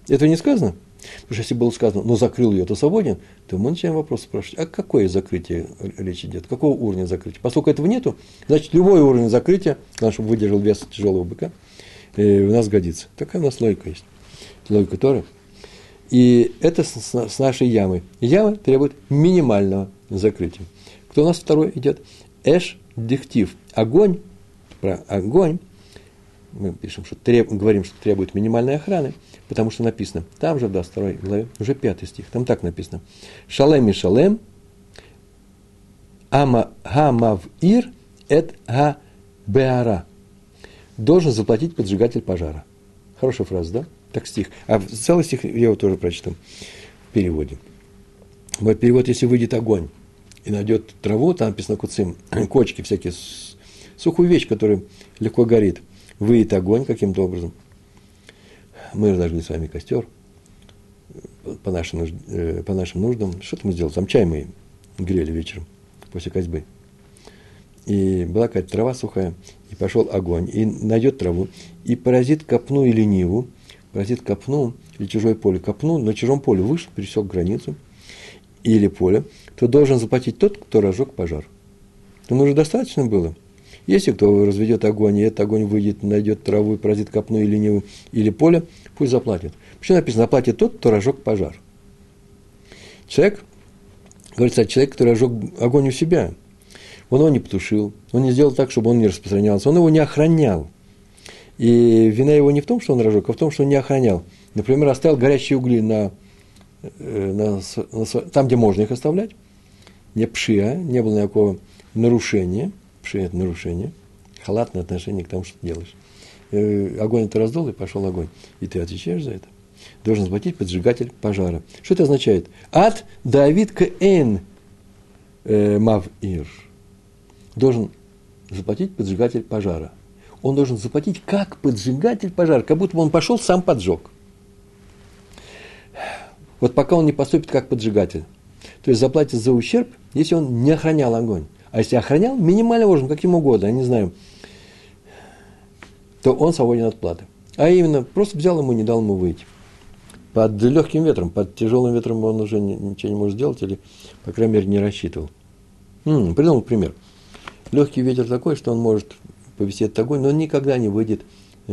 Это не сказано? Потому что если было сказано, но закрыл ее, то свободен, то мы начинаем вопрос спрашивать, а какое закрытие речь идет, какого уровня закрытия? Поскольку этого нету, значит, любой уровень закрытия, чтобы выдержал вес тяжелого быка, э, у нас годится. Такая у нас логика есть. Логика Торы. И это с, с нашей ямой. Яма требует минимального закрытия. Кто у нас второй идет? Эш дихтив. Огонь, про огонь, мы пишем, что треб, говорим, что требует минимальной охраны, потому что написано, там же в 22 главе, уже пятый стих, там так написано. Шалем и шалем, ама гамав ир эт га беара. Должен заплатить поджигатель пожара. Хорошая фраза, да? Так стих. А целый стих я его тоже прочитал в переводе. Вот перевод, если выйдет огонь и найдет траву, там написано куцим, кочки всякие, сухую вещь, которая легко горит, выйдет огонь каким-то образом. Мы разожгли с вами костер по нашим, э, по нашим нуждам. Что-то мы сделали, там чай мы грели вечером после козьбы. И была какая-то трава сухая, и пошел огонь, и найдет траву, и поразит копну или ниву, поразит копну или чужое поле, копну на чужом поле вышел, пересек границу – или поле, то должен заплатить тот, кто разжег пожар. Ему уже достаточно было. Если кто разведет огонь, и этот огонь выйдет, найдет траву и поразит копну или ленивую, или поле, пусть заплатит. Почему написано, заплатит тот, кто разжег пожар. Человек, говорится, человек, который разжег огонь у себя, он его не потушил, он не сделал так, чтобы он не распространялся, он его не охранял. И вина его не в том, что он разжег, а в том, что он не охранял. Например, оставил горящие угли на Э, на, на, там, где можно их оставлять, не пшия, не было никакого нарушения, пшия – это нарушение, халатное отношение к тому, что ты делаешь. Э, огонь это раздул, и пошел огонь. И ты отвечаешь за это. должен заплатить поджигатель пожара. Что это означает? От Давид Н э, Мавир. Должен заплатить поджигатель пожара. Он должен заплатить как поджигатель пожара, как будто бы он пошел, сам поджег. Вот пока он не поступит как поджигатель. То есть заплатит за ущерб, если он не охранял огонь. А если охранял, минимально можно, каким угодно, я не знаю, то он свободен от платы. А именно, просто взял ему, не дал ему выйти. Под легким ветром, под тяжелым ветром он уже ничего не может сделать или, по крайней мере, не рассчитывал. М-м, придумал пример. Легкий ветер такой, что он может повести этот огонь, но он никогда не выйдет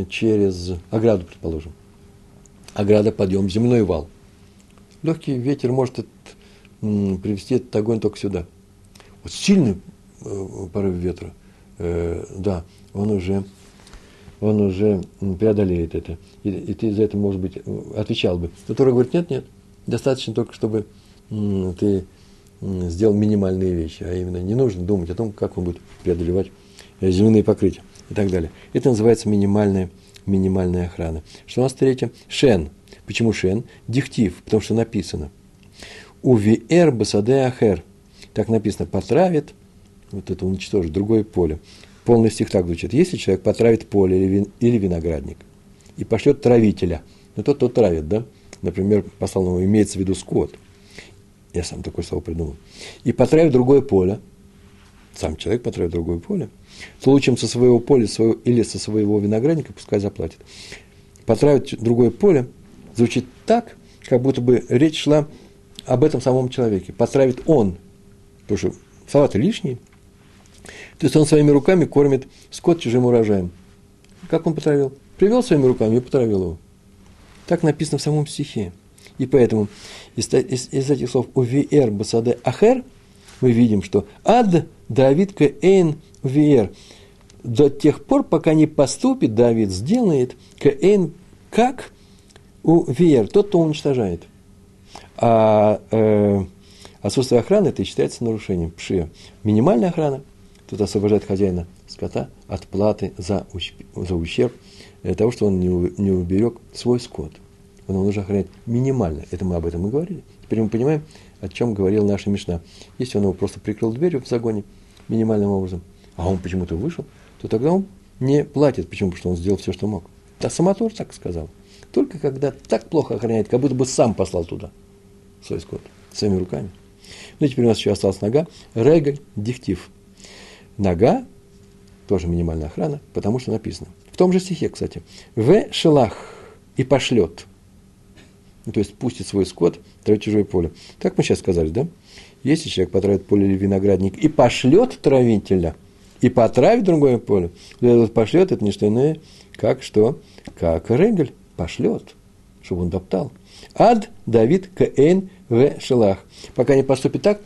через ограду, предположим. Ограда, подъем, земной вал. Легкий ветер может этот, привести этот огонь только сюда. Вот сильный э, порыв ветра, э, да, он уже он уже преодолеет это. И, и ты за это, может быть, отвечал бы. Но Тора говорит, нет, нет, достаточно только, чтобы ты сделал минимальные вещи, а именно не нужно думать о том, как он будет преодолевать э, земные покрытия и так далее. Это называется минимальная, минимальная охрана. Что у нас третье? Шен. Почему шен? Диктив, потому что написано. Увиэр басаде ахер. Так написано, потравит, вот это уничтожит, другое поле полный стих так звучит. Если человек потравит поле или, вин, или виноградник и пошлет травителя, ну тот, кто травит, да, например, послал ему, имеется в виду скот, я сам такое слово придумал, и потравит другое поле, сам человек потравит другое поле, то со своего поля своего, или со своего виноградника пускай заплатит. Потравить другое поле звучит так, как будто бы речь шла об этом самом человеке. Потравит он, потому что слова-то лишние, то есть он своими руками кормит скот чужим урожаем. Как он потравил? Привел своими руками и потравил его. Так написано в самом стихе. И поэтому из, из, из этих слов «увиэр басаде ахер» мы видим, что «ад Давид к эйн увиэр» до тех пор, пока не поступит Давид, сделает к эйн как у виер, тот, кто уничтожает. А э, отсутствие охраны это считается нарушением пшия. Минимальная охрана – Тут освобождает хозяина скота от платы за, за ущерб для того, что он не, не уберег свой скот. Его нужно охранять минимально. Это мы об этом и говорили. Теперь мы понимаем, о чем говорил наша Мишна. Если он его просто прикрыл дверью в загоне минимальным образом, а он почему-то вышел, то тогда он не платит. Почему? Потому что он сделал все, что мог. Да Самотор так сказал. Только когда так плохо охраняет, как будто бы сам послал туда свой скот своими руками. Ну и теперь у нас еще осталась нога. Регель, диктив. Нога, тоже минимальная охрана, потому что написано. В том же стихе, кстати. В шелах и пошлет. Ну, то есть пустит свой скот травить чужое поле. Так мы сейчас сказали, да? Если человек потравит поле или виноградник и пошлет травителя, и потравит другое поле, этот пошлет, это не что иное, как что? Как Регель пошлет, чтобы он топтал. Ад Давид Каэн в Шелах. Пока не поступит так,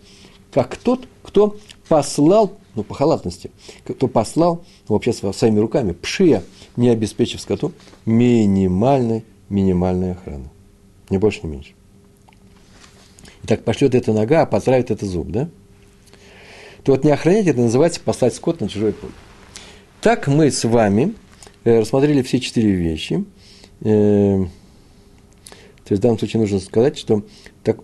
как тот, кто послал ну, по халатности, кто послал, ну, вообще своими руками, пшия, не обеспечив скоту минимальной, минимальной охраны. Не больше, не меньше. Итак, пошлет эта нога, а потравит это зуб, да? То вот не охранять, это называется послать скот на чужой поле. Так мы с вами э, рассмотрели все четыре вещи. Э, то есть в данном случае нужно сказать, что так,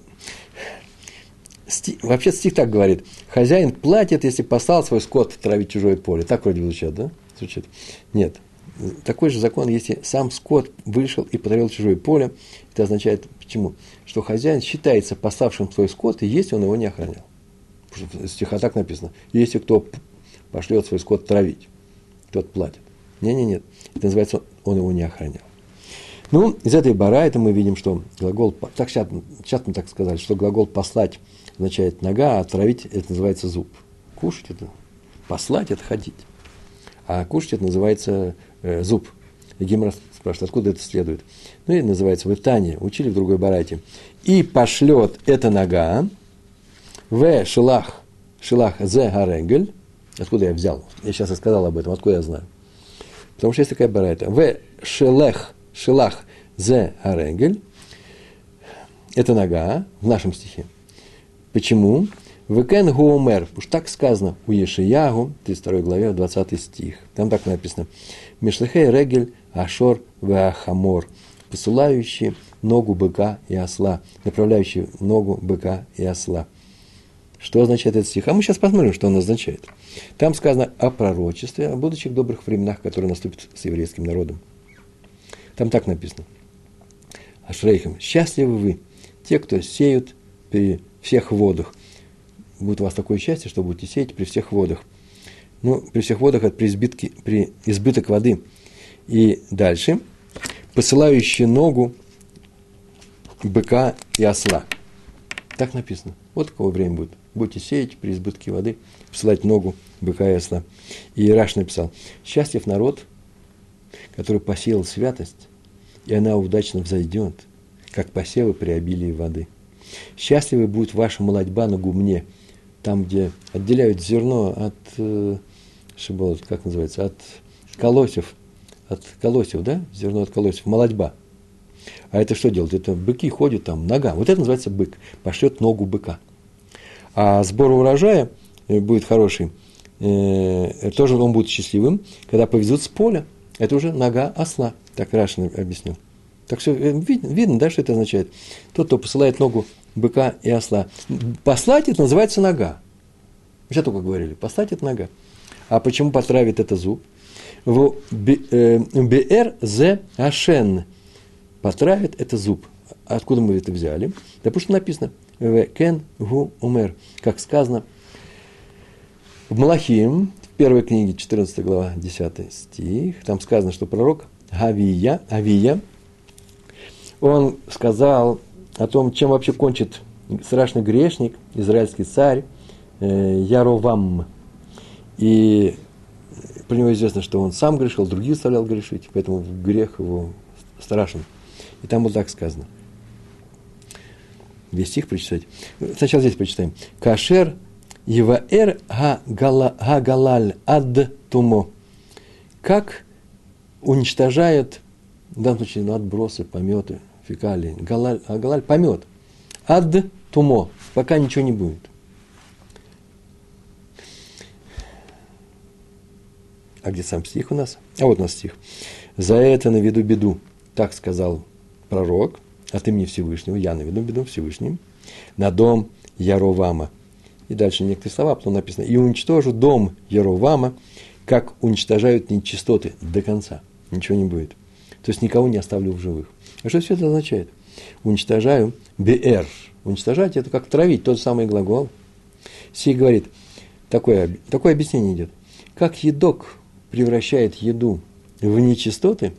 стих, вообще стих так говорит. Хозяин платит, если послал свой скот травить чужое поле. Так вроде звучит, да? Звучит. Нет. Такой же закон, если сам скот вышел и потравил чужое поле, это означает почему? Что хозяин считается пославшим свой скот, и если он его не охранял. Стиха так написано. Если кто пошлет свой скот травить, тот платит. Не, не, нет. Это называется, он его не охранял. Ну, из этой бара это мы видим, что глагол, так сейчас, мы так сказали, что глагол послать означает нога, а отравить это называется зуб. Кушать это, послать это ходить. А кушать это называется э, зуб. И Гимра спрашивает, откуда это следует. Ну, и называется в Итане, учили в другой барате. И пошлет эта нога в шилах, шилах зе гарегель. Откуда я взял? Я сейчас и сказал об этом, откуда я знаю. Потому что есть такая барайта. В шелех, шилах зе гарегель. Это нога в нашем стихе. Почему? Векен Гуомер, уж так сказано у Ешиягу, 32 главе, 20 стих. Там так написано. Мишлехей Регель Ашор Веахамор, посылающий ногу быка и осла, направляющий ногу быка и осла. Что означает этот стих? А мы сейчас посмотрим, что он означает. Там сказано о пророчестве, о будущих добрых временах, которые наступят с еврейским народом. Там так написано. Ашрейхам, счастливы вы, те, кто сеют при всех водах. Будет у вас такое счастье, что будете сеять при всех водах. Ну, при всех водах это при, избытке, при избыток воды. И дальше, посылающие ногу быка и осла. Так написано. Вот какое время будет. Будете сеять при избытке воды, посылать ногу быка и осла. И Ираш написал, счастлив народ, который посеял святость, и она удачно взойдет, как посевы при обилии воды. Счастливы будет ваша молодьба на гумне, там, где отделяют зерно от, э, шиболот, как называется, от колосьев, от колосьев, да, зерно от колосьев, молодьба. А это что делать? Это быки ходят там, нога. Вот это называется бык. Пошлет ногу быка. А сбор урожая э, будет хороший. Э, тоже он будет счастливым, когда повезут с поля. Это уже нога осла. Так Рашин объяснил. Так все э, видно, видно, да, что это означает. Тот, кто посылает ногу быка и осла. Послать это называется нога. Мы сейчас только говорили, послать это нога. А почему потравит это зуб? В э, БР З Ашен. Потравит это зуб. Откуда мы это взяли? Да потому что написано В Кен Гу Умер. Как сказано в Малахим, в первой книге, 14 глава, 10 стих, там сказано, что пророк Авия, Авия, он сказал о том, чем вообще кончит страшный грешник, израильский царь э, Яровам. И про него известно, что он сам грешил, другие заставлял грешить, поэтому грех его страшен. И там вот так сказано. Весь стих прочитать. Сначала здесь прочитаем. Кашер Еваэр Гагалаль Ад Тумо. Как уничтожает, в данном случае, отбросы, пометы, фекалии. Галаль, а галаль – помет. Ад тумо, пока ничего не будет. А где сам стих у нас? А вот у нас стих. «За это наведу беду», так сказал пророк, от имени Всевышнего, я наведу беду Всевышним, на дом Яровама. И дальше некоторые слова, потом написано, и уничтожу дом Яровама, как уничтожают нечистоты до конца. Ничего не будет. То есть никого не оставлю в живых. А что все это означает? Уничтожаю БР. Уничтожать – это как травить, тот самый глагол. Сей говорит, такое, такое объяснение идет. Как едок превращает еду в нечистоты,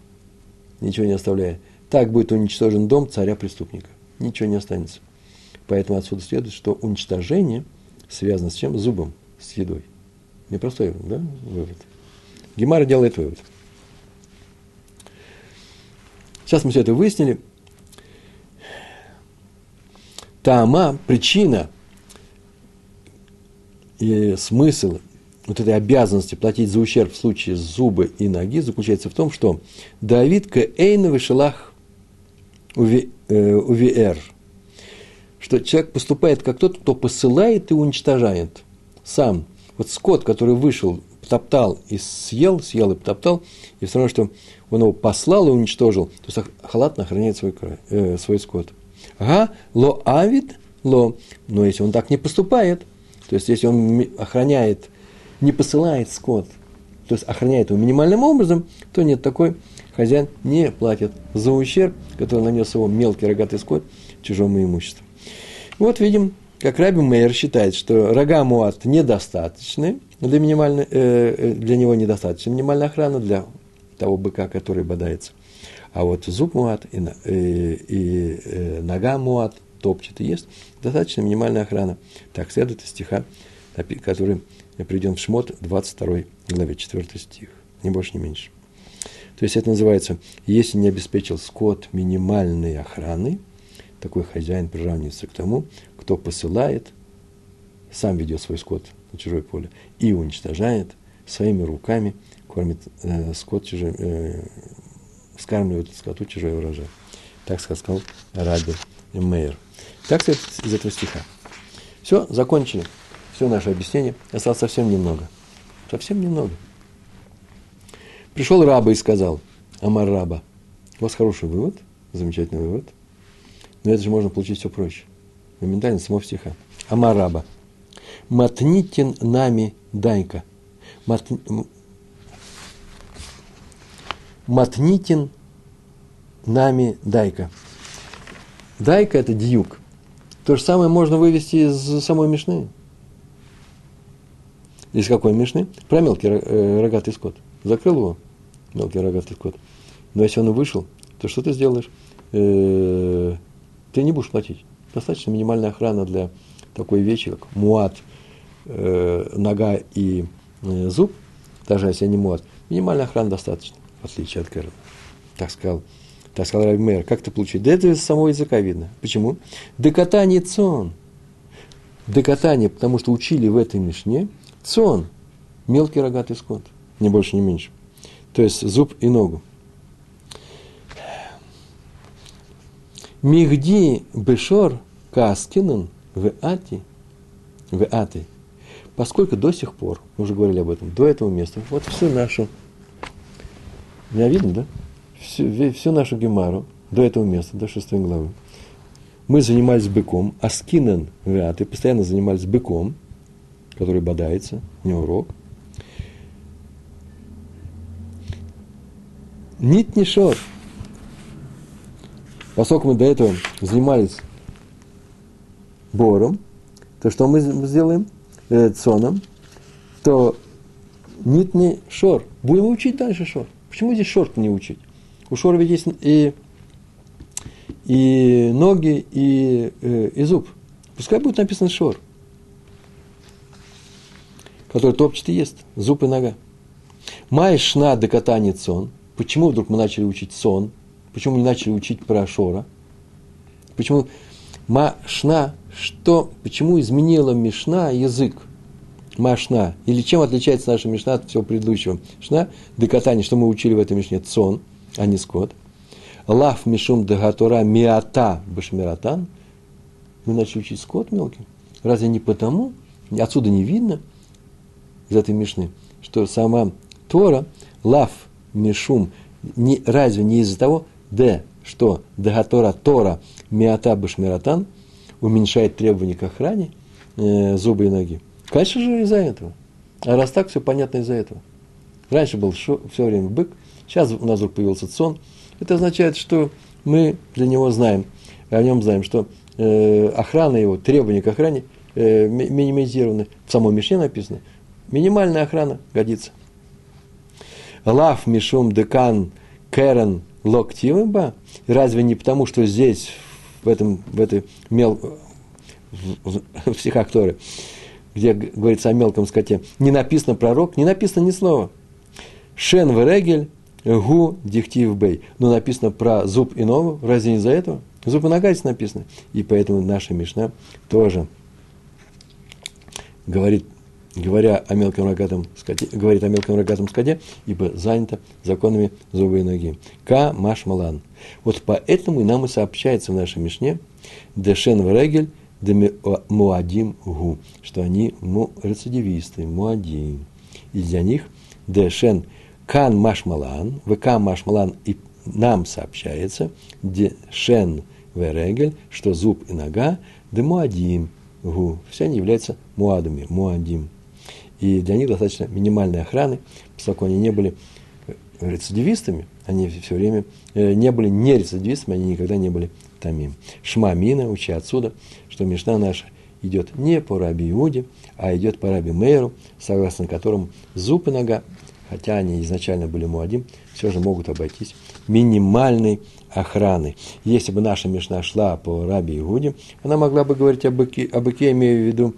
ничего не оставляя, так будет уничтожен дом царя-преступника. Ничего не останется. Поэтому отсюда следует, что уничтожение связано с чем? Зубом, с едой. Непростой да, вывод. Гемара делает вывод. Сейчас мы все это выяснили. Тама, причина и смысл вот этой обязанности платить за ущерб в случае зубы и ноги заключается в том, что Давид к Эйновый шелах УВР, что человек поступает как тот, кто посылает и уничтожает сам. Вот скот, который вышел, потоптал и съел, съел и потоптал, и все равно, что он его послал и уничтожил, то есть халатно охраняет свой, э, свой скот. Ага, ло авид, ло, но если он так не поступает, то есть если он охраняет, не посылает скот, то есть охраняет его минимальным образом, то нет, такой хозяин не платит за ущерб, который нанес его мелкий рогатый скот чужому имуществу. Вот видим, как Раби Мейер считает, что рога Муат недостаточны, для, минимальной, э, э, для него недостаточно минимальная охрана для того быка, который бодается. А вот зуб муат и, и, и э, нога муат топчет и ест, достаточно минимальная охрана. Так следует из стиха, который приведен в Шмот, 22 главе, 4 стих. Ни больше, ни меньше. То есть это называется, если не обеспечил скот минимальной охраны, такой хозяин приравнивается к тому, кто посылает, сам ведет свой скот на чужое поле и уничтожает своими руками – кормит э, скот чужой, э, скармливает скоту чужой урожай. Так сказал Раби Мейер. Так сказать, из этого стиха. Все, закончили. Все наше объяснение. Осталось совсем немного. Совсем немного. Пришел раба и сказал, Амар раба, у вас хороший вывод, замечательный вывод. Но это же можно получить все проще. Моментально самого стиха. Амараба. Матнитин нами дайка. Матнитин нами дайка. Дайка – это дьюк. То же самое можно вывести из самой Мишны. Из какой Мишны? Про мелкий э, рогатый скот. Закрыл его, мелкий рогатый скот. Но если он вышел, то что ты сделаешь? Э, ты не будешь платить. Достаточно минимальная охрана для такой вещи, как муат, э, нога и зуб, даже если не муат. Минимальная охрана достаточно, в отличие от Кэрона. Так сказал так сказал Раби Мэр, как это получить? Да это из самого языка видно. Почему? Декатание цон. Декатание, потому что учили в этой мишне цон, мелкий рогатый скот, не больше, не меньше. То есть зуб и ногу. Мигди бешор каскинан в ати, в ати. Поскольку до сих пор, мы уже говорили об этом, до этого места, вот всю нашу, меня видно, да? всю, всю нашу гемару до этого места, до шестой главы, мы занимались быком, а скинен вяты постоянно занимались быком, который бодается, не урок. Нит не шор. Поскольку мы до этого занимались бором, то что мы сделаем? Э, цоном, то нит не шор. Будем учить дальше шор. Почему здесь шорт не учить? У Шора ведь есть и, и ноги, и, э, и зуб. Пускай будет написано Шор, который топчет и ест, зуб и нога. Май шна до катания сон. Почему вдруг мы начали учить сон? Почему не начали учить про Шора? Почему Машна, что, почему изменила Мишна язык? Машна. Или чем отличается наша Мишна от всего предыдущего? Шна, декатание, что мы учили в этой Мишне? Цон а не скот. Лав мишум дагатура миата башмиратан. Мы начали учить скот мелкий. Разве не потому, отсюда не видно, из этой мишны, что сама Тора, лав мишум, не, разве не из-за того, д, что дагатора Тора миата башмиратан уменьшает требования к охране э, зубы и ноги. Конечно же из-за этого. А раз так, все понятно из-за этого. Раньше был шо, все время бык, Сейчас у нас вдруг появился сон. Это означает, что мы для него знаем, о нем знаем, что э, охрана его, требования к охране э, минимизированы. В самой Мишне написано. Минимальная охрана годится. Лав мишум декан керен локтивыба. Разве не потому, что здесь, в, этом, в этой мел... в, в, в стихах Торы, где говорится о мелком скоте, не написано пророк, не написано ни слова. Шен Верегель Гу дихтив бей. Но написано про зуб и ногу. Разве не за этого? Зуб и нога написано. И поэтому наша Мишна тоже говорит, говоря о мелком рогатом скоте, говорит о мелком рогатом скоте, ибо занято законами зубы и ноги. Ка маш малан. Вот поэтому и нам и сообщается в нашей Мишне Дешен Врегель муадим гу, что они му, рецидивисты, муадим. И для них Дешен – Кан Машмалан, ВК Машмалан, и нам сообщается, где Шен Верегель, что зуб и нога, да Муадим, гу, все они являются муадами, муадим. И для них достаточно минимальной охраны, поскольку они не были рецидивистами, они все время э, не были не рецидивистами, они никогда не были тамим. Шмамина, учи отсюда, что Мишна наша идет не по Раби Иуде, а идет по Раби Мейру, согласно которому зуб и нога хотя они изначально были муадим, все же могут обойтись минимальной охраной. Если бы наша Мишна шла по Раби Игуде, она могла бы говорить о быке, о быке имея в виду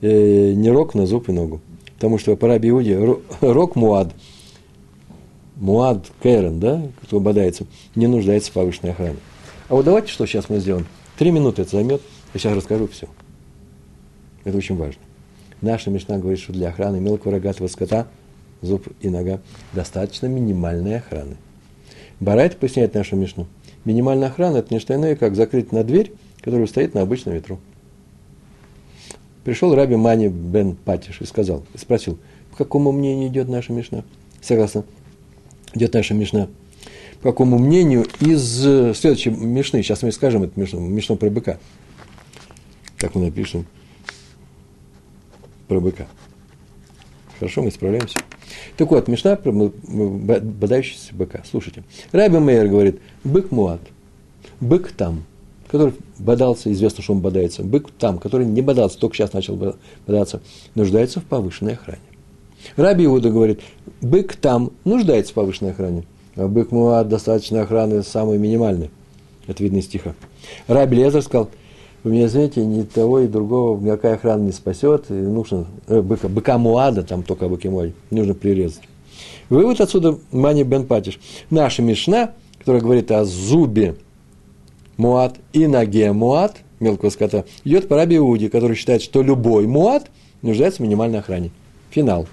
э, не рог на зуб и ногу. Потому что по Раби Игуде рог муад, муад кэрен, да, кто бодается, не нуждается в повышенной охране. А вот давайте что сейчас мы сделаем. Три минуты это займет, я сейчас расскажу все. Это очень важно. Наша Мишна говорит, что для охраны мелкого рогатого скота – зуб и нога, достаточно минимальной охраны. Барайт поясняет нашу Мишну. Минимальная охрана – это не что иное, как закрыть на дверь, которая стоит на обычном ветру. Пришел Раби Мани бен Патиш и сказал, спросил, по какому мнению идет наша Мишна? Согласно, идет наша Мишна. по какому мнению из э, следующей Мишны, сейчас мы скажем это Мишну, Мишну про быка. Как мы напишем про быка. Хорошо, мы справляемся. Так вот, Мишна про бодающийся быка. Слушайте. Раби Мейер говорит, бык муат, бык там, который бодался, известно, что он бодается. Бык там, который не бодался, только сейчас начал бодаться, нуждается в повышенной охране. Раби Иуда говорит, бык там нуждается в повышенной охране, а бык муат достаточно охраны самой минимальной. Это видно из стиха. Раби Лезер сказал, вы меня знаете, ни того и другого никакая охрана не спасет, и нужно э, быка, быка муада, там только быки мой, нужно прирезать. Вывод отсюда Мани Бен Патиш. Наша Мишна, которая говорит о зубе муад и ноге муад, мелкого скота, идет по Раби Иуде, который считает, что любой муад нуждается в минимальной охране. Финал.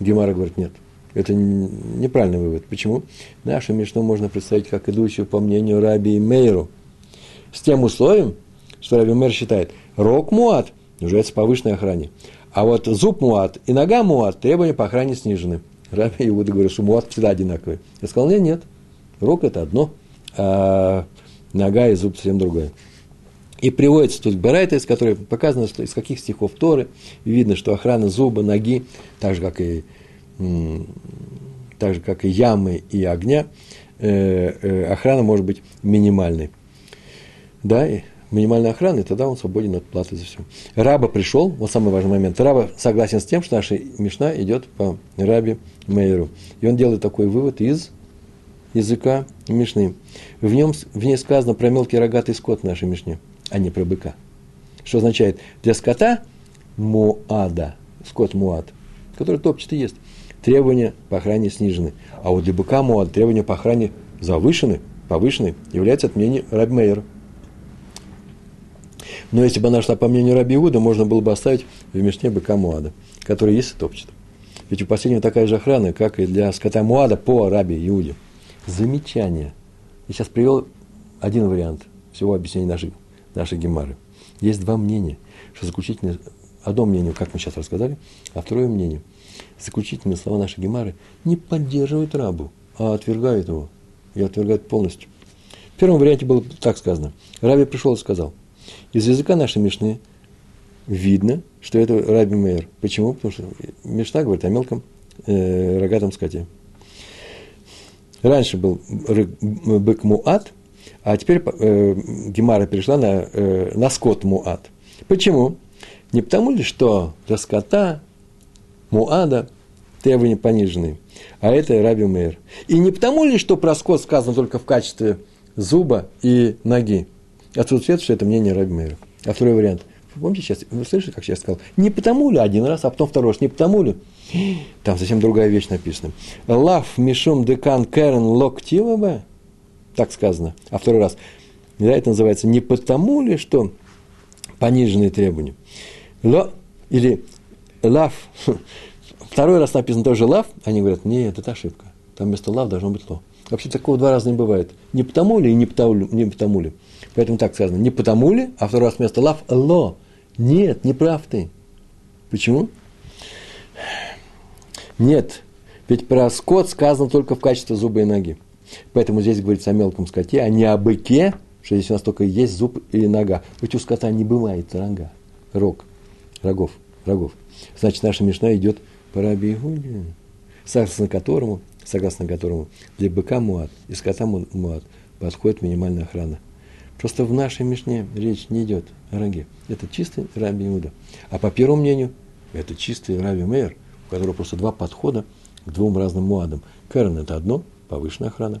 Гемара говорит, нет. Это неправильный вывод. Почему? Нашу Мишну можно представить как идущую по мнению Раби и Мейру. С тем условием, что Раби Мейр считает, рог муат нуждается в повышенной охране. А вот зуб муат и нога муат требования по охране снижены. Раби Иуда говорит, что муат всегда одинаковый. Я сказал, нет, нет. Рог это одно, а нога и зуб совсем другое. И приводится тут Барайта, из которой показано, что из каких стихов Торы. Видно, что охрана зуба, ноги, так же, как и, так же, как и ямы и огня, э, э, охрана может быть минимальной. Да, и минимальной охраны, тогда он свободен от платы за все. Раба пришел, вот самый важный момент. Раба согласен с тем, что наша Мишна идет по Рабе Мейеру. И он делает такой вывод из языка Мишны. В, нем, в ней сказано про мелкий рогатый скот в нашей Мишне, а не про быка. Что означает? Для скота муада, скот муад, который топчет и ест, требования по охране снижены. А вот для быка муад требования по охране завышены, повышены, является от мнения Раби Мейера. Но если бы она шла по мнению Раби Иуда, можно было бы оставить в Мишне быка Муада, который есть и топчет. Ведь у последнего такая же охрана, как и для скота Муада по Раби Иуде. Замечание. Я сейчас привел один вариант всего объяснения нашей, нашей гемары. Есть два мнения, что заключительное, одно мнение, как мы сейчас рассказали, а второе мнение, заключительные слова нашей гемары не поддерживают рабу, а отвергают его и отвергают полностью. В первом варианте было так сказано. Раби пришел и сказал, из языка нашей Мишны видно, что это Раби Мейер. Почему? Потому что Мишна говорит о мелком э, рогатом скоте. Раньше был бык Муат, а теперь э, Гемара перешла на, э, на скот Муат. Почему? Не потому ли, что для скота Муада требования пониженные, а это Раби Мейер. И не потому ли, что про скот сказано только в качестве зуба и ноги. Отсюда следует, что это мнение Раби Мейера. А второй вариант. Вы помните сейчас, вы слышали, как я сказал? Не потому ли один раз, а потом второй раз, не потому ли? Там совсем другая вещь написана. Лав мишум декан керен локтилаба. Так сказано. А второй раз. Да, это называется не потому ли, что пониженные требования. Ло, или лав. Второй раз написано тоже лав. Они говорят, нет, это ошибка. Там вместо лав должно быть ло. Вообще такого два раза не бывает. Не потому ли и не потому, не потому ли. Поэтому так сказано. Не потому ли, а второй раз вместо лав ло. Нет, не прав ты. Почему? Нет, ведь про скот сказано только в качестве зуба и ноги. Поэтому здесь говорится о мелком скоте, а не о быке, что здесь у нас только есть зуб или нога. Ведь у скота не бывает рога, рог, рогов, рогов. Значит, наша мешна идет по Раби Игуде, согласно которому, согласно которому для быка муат и скота муат подходит минимальная охрана – Просто в нашей Мишне речь не идет о роге. Это чистый Раби Иуда. А по первому мнению, это чистый Раби Мейер, у которого просто два подхода к двум разным муадам. Керн – это одно, повышенная охрана,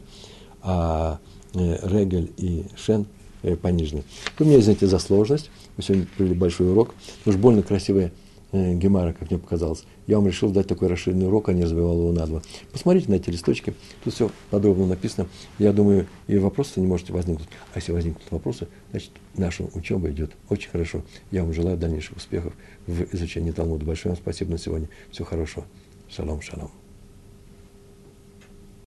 а э, Регель и Шен э, пониженные. Вы меня извините за сложность. Мы сегодня провели большой урок. Уж больно красивая э, Гемара, как мне показалось я вам решил дать такой расширенный урок, а не разбивал его на два. Посмотрите на эти листочки, тут все подробно написано. Я думаю, и вопросы не можете возникнуть. А если возникнут вопросы, значит, наша учеба идет очень хорошо. Я вам желаю дальнейших успехов в изучении Талмуда. Большое вам спасибо на сегодня. Всего хорошего. Шалом, шалом.